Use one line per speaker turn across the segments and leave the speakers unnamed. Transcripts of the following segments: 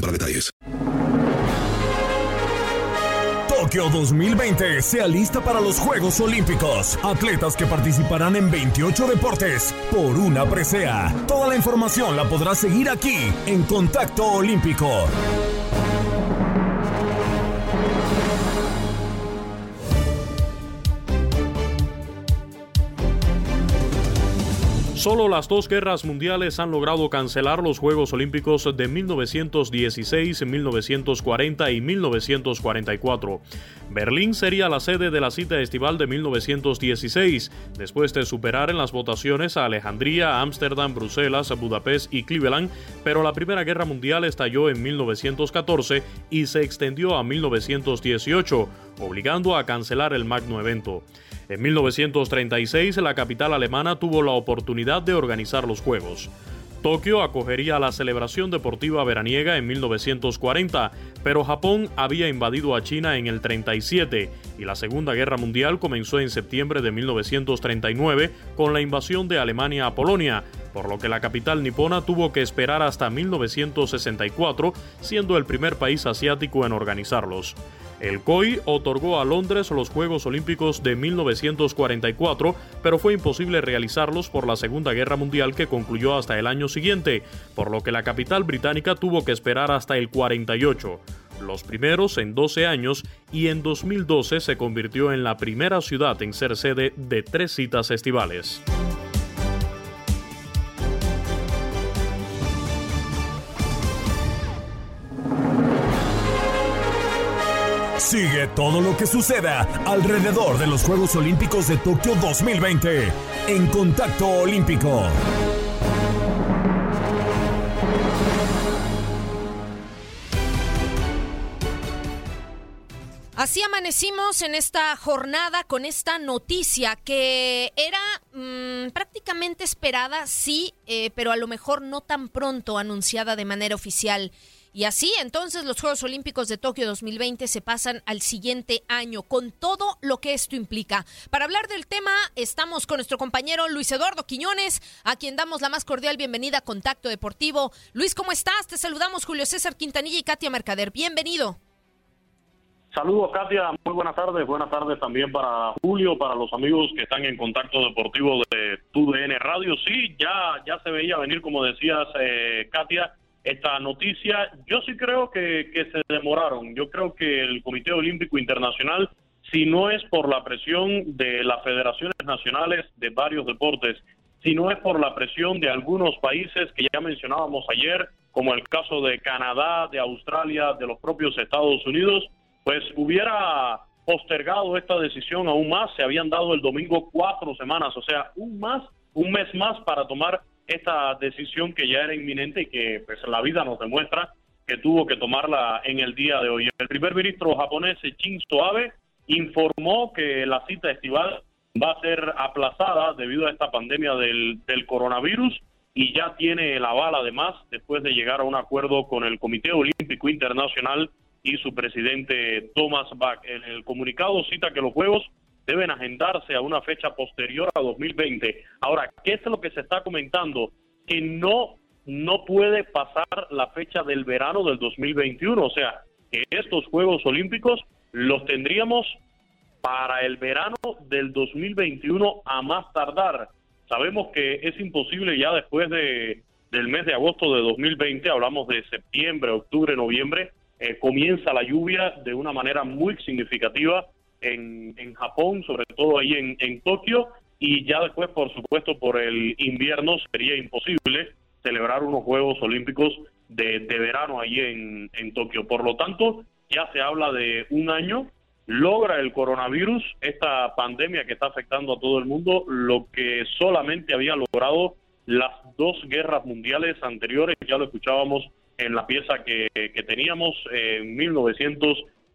para detalles.
Tokio 2020 se alista para los Juegos Olímpicos. Atletas que participarán en 28 deportes por una presea. Toda la información la podrás seguir aquí en Contacto Olímpico.
Solo las dos guerras mundiales han logrado cancelar los Juegos Olímpicos de 1916, 1940 y 1944. Berlín sería la sede de la cita estival de 1916, después de superar en las votaciones a Alejandría, Ámsterdam, Bruselas, Budapest y Cleveland, pero la Primera Guerra Mundial estalló en 1914 y se extendió a 1918, obligando a cancelar el magno evento. En 1936 la capital alemana tuvo la oportunidad de organizar los Juegos. Tokio acogería la celebración deportiva veraniega en 1940, pero Japón había invadido a China en el 37 y la Segunda Guerra Mundial comenzó en septiembre de 1939 con la invasión de Alemania a Polonia, por lo que la capital nipona tuvo que esperar hasta 1964, siendo el primer país asiático en organizarlos. El COI otorgó a Londres los Juegos Olímpicos de 1944, pero fue imposible realizarlos por la Segunda Guerra Mundial que concluyó hasta el año siguiente, por lo que la capital británica tuvo que esperar hasta el 48 los primeros en 12 años y en 2012 se convirtió en la primera ciudad en ser sede de tres citas estivales.
Sigue todo lo que suceda alrededor de los Juegos Olímpicos de Tokio 2020 en Contacto Olímpico.
Así amanecimos en esta jornada con esta noticia que era mm, prácticamente esperada, sí, eh, pero a lo mejor no tan pronto anunciada de manera oficial. Y así entonces los Juegos Olímpicos de Tokio 2020 se pasan al siguiente año con todo lo que esto implica. Para hablar del tema estamos con nuestro compañero Luis Eduardo Quiñones, a quien damos la más cordial bienvenida a Contacto Deportivo. Luis, ¿cómo estás? Te saludamos Julio César Quintanilla y Katia Mercader. Bienvenido.
Saludos Katia, muy buenas tardes, buenas tardes también para Julio, para los amigos que están en contacto deportivo de TUDN Radio. Sí, ya, ya se veía venir, como decías eh, Katia, esta noticia. Yo sí creo que, se demoraron. Yo creo que el Comité Olímpico Internacional, si no es por la presión de las federaciones nacionales de varios deportes, si no es por la presión de algunos países que ya mencionábamos ayer,
como el caso de Canadá, de Australia, de los propios Estados Unidos, pues hubiera postergado esta decisión aún más. Se habían dado el domingo cuatro semanas, o sea, un más, un mes más para tomar esta decisión que ya era inminente y que pues la vida nos demuestra que tuvo que tomarla en el día de hoy. El primer ministro japonés Shinzo Abe informó que la cita estival va a ser aplazada debido a esta pandemia del, del coronavirus y ya tiene el aval además después de llegar a un acuerdo con el Comité Olímpico Internacional y su presidente Thomas Bach. En el comunicado cita que los Juegos deben agendarse a una fecha posterior a 2020. Ahora, ¿qué es lo que se está comentando? Que no, no puede pasar la fecha del verano del 2021, o sea, que estos Juegos Olímpicos los tendríamos para el verano del 2021 a más tardar. Sabemos que es imposible ya después de, del mes de agosto de 2020, hablamos de septiembre, octubre, noviembre, eh, comienza la lluvia de una manera muy significativa en, en Japón, sobre todo ahí en, en Tokio, y ya después, por supuesto, por el invierno sería imposible celebrar unos Juegos Olímpicos de, de verano ahí en, en Tokio. Por lo tanto, ya se habla de un año, logra el coronavirus, esta pandemia que está afectando a todo el mundo, lo que solamente había logrado las dos guerras mundiales anteriores, ya lo escuchábamos en la pieza que, que teníamos en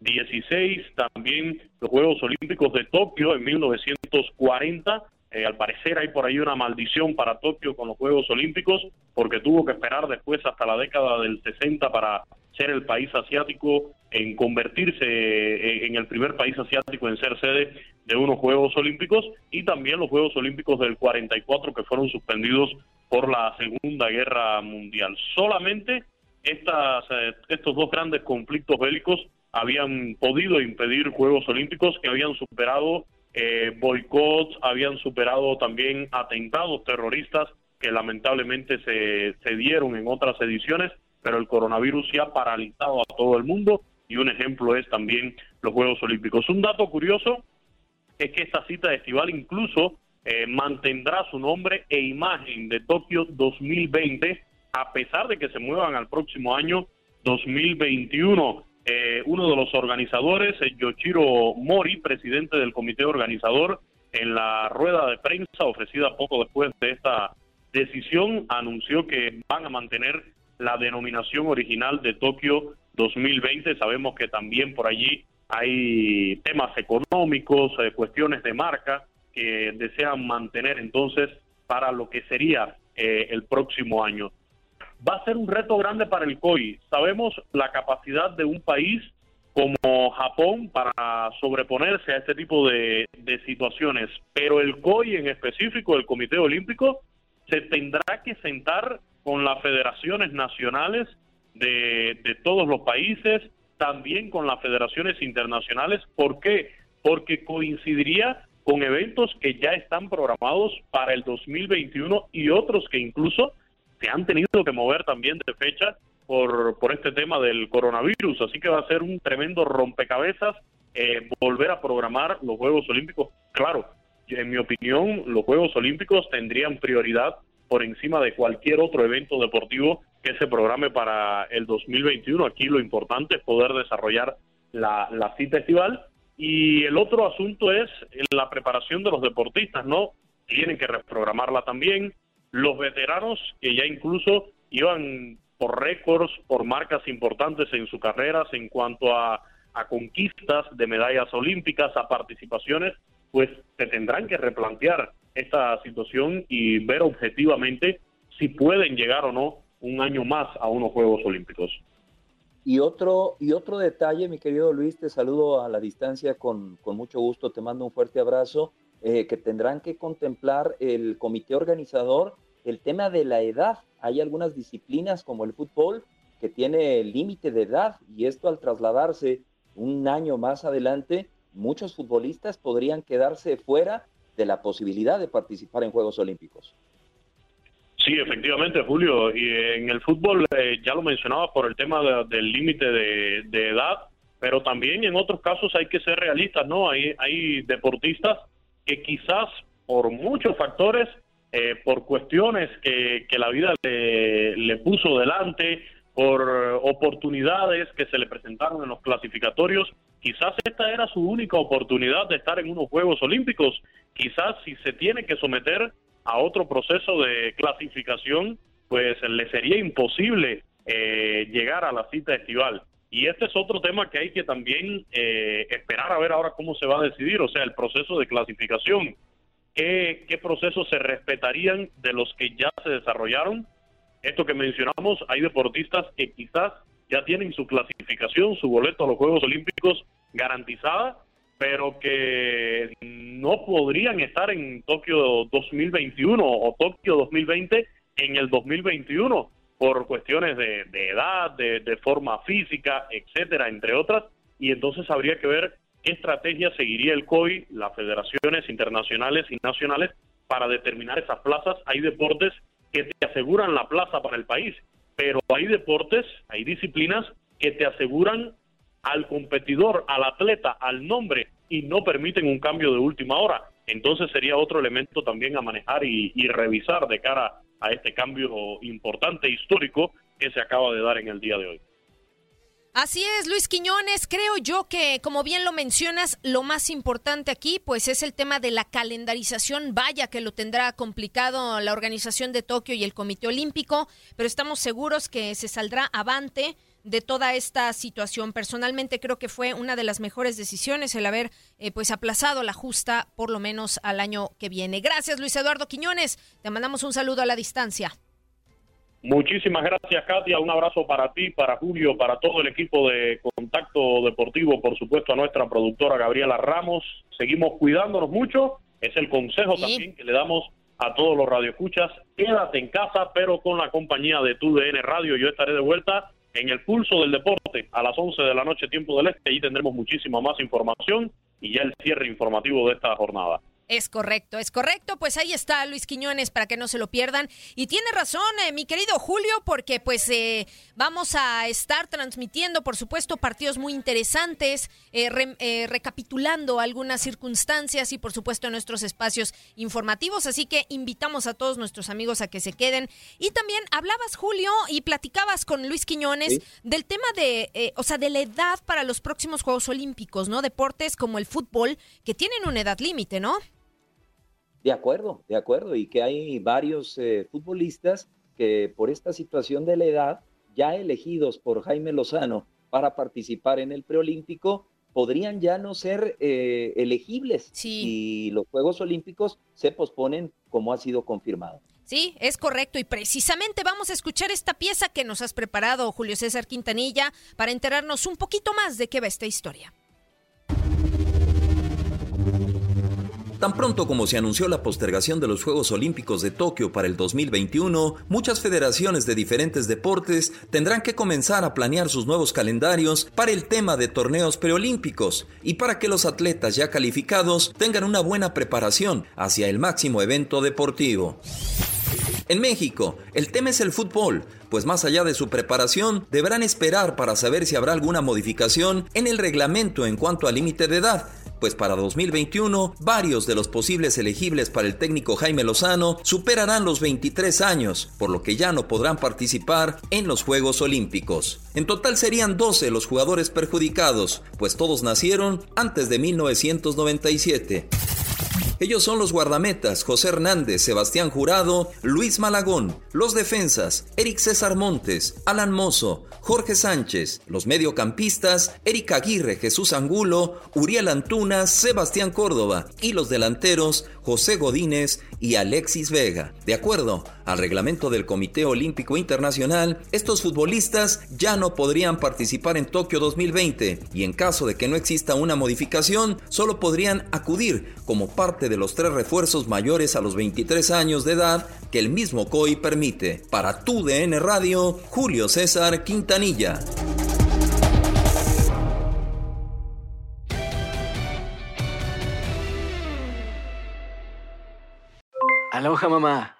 1916, también los Juegos Olímpicos de Tokio en 1940. Eh, al parecer hay por ahí una maldición para Tokio con los Juegos Olímpicos, porque tuvo que esperar después hasta la década del 60 para ser el país asiático en convertirse eh, en el primer país asiático en ser sede de unos Juegos Olímpicos y también los Juegos Olímpicos del 44 que fueron suspendidos por la Segunda Guerra Mundial. Solamente estas, eh, estos dos grandes conflictos bélicos habían podido impedir Juegos Olímpicos que habían superado eh, boicots, habían superado también atentados terroristas que lamentablemente se, se dieron en otras ediciones, pero el coronavirus ya ha paralizado a todo el mundo y un ejemplo es también los Juegos Olímpicos. Un dato curioso es que esta cita estival incluso eh, mantendrá su nombre e imagen de Tokio 2020 a pesar de que se muevan al próximo año 2021. Eh, uno de los organizadores, Yoshiro Mori, presidente del comité organizador, en la rueda de prensa ofrecida poco después de esta decisión, anunció que van a mantener la denominación original de Tokio 2020. Sabemos que también por allí hay temas económicos, eh, cuestiones de marca que desean mantener entonces para lo que sería eh, el próximo año va a ser un reto grande para el COI. Sabemos la capacidad de un país como Japón para sobreponerse a este tipo de, situaciones, pero el COI en específico, el Comité Olímpico, se tendrá que sentar con las federaciones nacionales de, de todos los países, también con las federaciones internacionales. ¿Por qué? Porque coincidiría con eventos que ya están programados para el 2021 y otros que incluso se han tenido que mover también de fecha por, por este tema del coronavirus, así que va a ser un tremendo rompecabezas eh, volver a programar los Juegos Olímpicos. Claro, en mi opinión, los Juegos Olímpicos tendrían prioridad por encima de cualquier otro evento deportivo que se programe para el 2021. Aquí lo importante es poder desarrollar la, la cita estival. Y el otro asunto es la preparación de los deportistas, ¿no? Tienen que reprogramarla también los veteranos que ya incluso iban por récords, por marcas importantes en sus carreras en cuanto a, conquistas de medallas olímpicas, a participaciones, pues se tendrán que replantear esta situación y ver objetivamente si pueden llegar o no un año más a unos Juegos Olímpicos.
Y otro, y otro detalle, mi querido Luis, te saludo a la distancia con, con mucho gusto, te mando un fuerte abrazo. Eh, que tendrán que contemplar el comité organizador el tema de la edad. Hay algunas disciplinas como el fútbol que tiene límite de edad y esto al trasladarse un año más adelante, muchos futbolistas podrían quedarse fuera de la posibilidad de participar en Juegos Olímpicos.
Sí, efectivamente, Julio. Y en el fútbol eh, ya lo mencionaba por el tema del límite de, de, edad, pero también en otros casos hay que ser realistas, ¿no? Hay, hay deportistas que quizás por muchos factores eh, por cuestiones que, la vida le, le puso delante, por oportunidades que se le presentaron en los clasificatorios. Quizás esta era su única oportunidad de estar en unos Juegos Olímpicos. Quizás si se tiene que someter a otro proceso de clasificación, pues le sería imposible eh, llegar a la cita estival. Y este es otro tema que hay que también eh, esperar a ver ahora cómo se va a decidir, o sea, el proceso de clasificación. ¿Qué, ¿Qué procesos se respetarían de los que ya se desarrollaron? Esto que mencionamos, hay deportistas que quizás ya tienen su clasificación, su boleto a los Juegos Olímpicos garantizada, pero que no podrían estar en Tokio 2021 o Tokio 2020 en el 2021 por cuestiones de, edad, de, de, forma física, etcétera, entre otras, y entonces habría que ver qué estrategia seguiría el COI, las federaciones internacionales y nacionales para determinar esas plazas. Hay deportes que te aseguran la plaza para el país, pero hay deportes, hay disciplinas que te aseguran al competidor, al atleta, al nombre y no permiten un cambio de última hora. Entonces sería otro elemento también a manejar y, revisar de cara a este cambio importante histórico que se acaba de dar en el día de hoy.
Así es, Luis Quiñones. Creo yo que, como bien lo mencionas, lo más importante aquí, pues, es el tema de la calendarización. Vaya que lo tendrá complicado la organización de Tokio y el Comité Olímpico, pero estamos seguros que se saldrá avante de toda esta situación. Personalmente creo que fue una de las mejores decisiones el haber eh, pues aplazado la justa por lo menos al año que viene. Gracias Luis Eduardo Quiñones. Te mandamos un saludo a la distancia.
Muchísimas gracias, Katia. Un abrazo para ti, para Julio, para todo el equipo de Contacto Deportivo, por supuesto a nuestra productora Gabriela Ramos. Seguimos cuidándonos mucho. Es el consejo también que le damos a todos los radioescuchas. Quédate en casa, pero con la compañía de TUDN Radio. Yo estaré de vuelta en el pulso del deporte a las 11 de la noche, tiempo del este. Allí tendremos muchísima más información y ya el cierre informativo de esta jornada.
Es correcto, es correcto. Pues ahí está Luis Quiñones para que no se lo pierdan. Y tiene razón, eh, mi querido Julio, porque pues eh, vamos a estar transmitiendo, por supuesto, partidos muy interesantes, eh, recapitulando algunas circunstancias y, por supuesto, nuestros espacios informativos. Así que invitamos a todos nuestros amigos a que se queden. Y también hablabas, Julio, y platicabas con Luis Quiñones del tema de, o sea, de la edad para los próximos Juegos Olímpicos, ¿no? Deportes como el fútbol, que tienen una edad límite, ¿no?
De acuerdo, de acuerdo, y que hay varios eh, futbolistas que por esta situación de la edad, ya elegidos por Jaime Lozano para participar en el preolímpico, podrían ya no ser eh, elegibles si los Juegos Olímpicos se posponen como ha sido confirmado.
Sí, es correcto y precisamente vamos a escuchar esta pieza que nos has preparado, Julio César Quintanilla, para enterarnos un poquito más de qué va esta historia.
Tan pronto como se anunció la postergación de los Juegos Olímpicos de Tokio para el 2021, muchas federaciones de diferentes deportes tendrán que comenzar a planear sus nuevos calendarios para el tema de torneos preolímpicos y para que los atletas ya calificados tengan una buena preparación hacia el máximo evento deportivo. En México, el tema es el fútbol, pues más allá de su preparación, deberán esperar para saber si habrá alguna modificación en el reglamento en cuanto al límite de edad, pues para 2021 varios de los posibles elegibles para el técnico Jaime Lozano superarán los 23 años, por lo que ya no podrán participar en los Juegos Olímpicos. En total serían 12 los jugadores perjudicados, pues todos nacieron antes de 1997. Ellos son los guardametas José Hernández, Sebastián Jurado, Luis Malagón, los defensas Eric César Montes, Alan Mozo, Jorge Sánchez, los mediocampistas Eric Aguirre, Jesús Angulo, Uriel Antuna, Sebastián Córdoba y los delanteros José Godínez y Alexis Vega. De acuerdo al reglamento del Comité Olímpico Internacional, estos futbolistas ya no podrían participar en Tokio 2020 y en caso de que no exista una modificación, solo podrían acudir como parte de los tres refuerzos mayores a los 23 años de edad que el mismo COI permite. Para tu DN Radio, Julio César Quintanilla.
Aloha mamá.